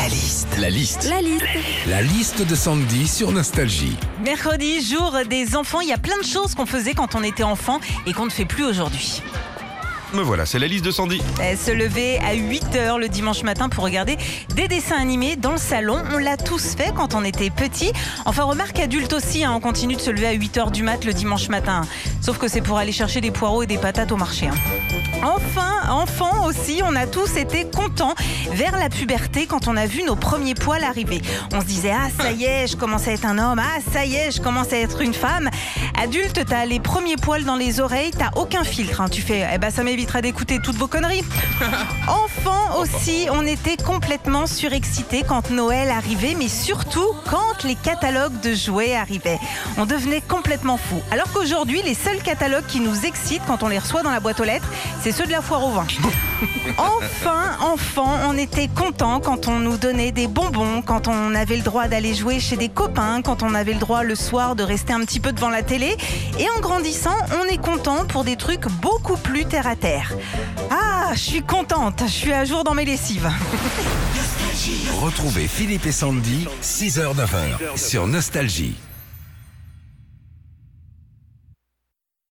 La liste. La liste. La liste. La liste de Sandy sur Nostalgie. Mercredi, jour des enfants, il y a plein de choses qu'on faisait quand on était enfant et qu'on ne fait plus aujourd'hui. Me voilà, c'est la liste de Sandy. Euh, Se lever à 8h le dimanche matin pour regarder des dessins animés dans le salon, on l'a tous fait quand on était petit. Enfin, remarque adulte aussi, hein, on continue de se lever à 8h du mat le dimanche matin. Sauf que c'est pour aller chercher des poireaux et des patates au marché. hein. Enfin, enfant aussi, on a tous été contents vers la puberté quand on a vu nos premiers poils arriver. On se disait ah ça y est, je commence à être un homme, ah ça y est, je commence à être une femme. Adulte, t'as les premiers poils dans les oreilles, t'as aucun filtre. hein. Tu fais eh ben ça m'évitera d'écouter toutes vos conneries. Enfant aussi, on était complètement surexcités quand Noël arrivait, mais surtout quand les catalogues de jouets arrivaient. On devenait complètement fou. Alors qu'aujourd'hui, les seuls catalogues qui nous excitent quand on les reçoit dans la boîte aux lettres, c'est ceux de la foire au vin. Enfin, enfant, on était content quand on nous donnait des bonbons, quand on avait le droit d'aller jouer chez des copains, quand on avait le droit le soir de rester un petit peu devant la télé. Et en grandissant, on est content pour des trucs beaucoup plus terre à terre. Ah, je suis contente, je suis à jour dans mes lessives. Retrouvez Philippe et Sandy, 6h-9h sur Nostalgie.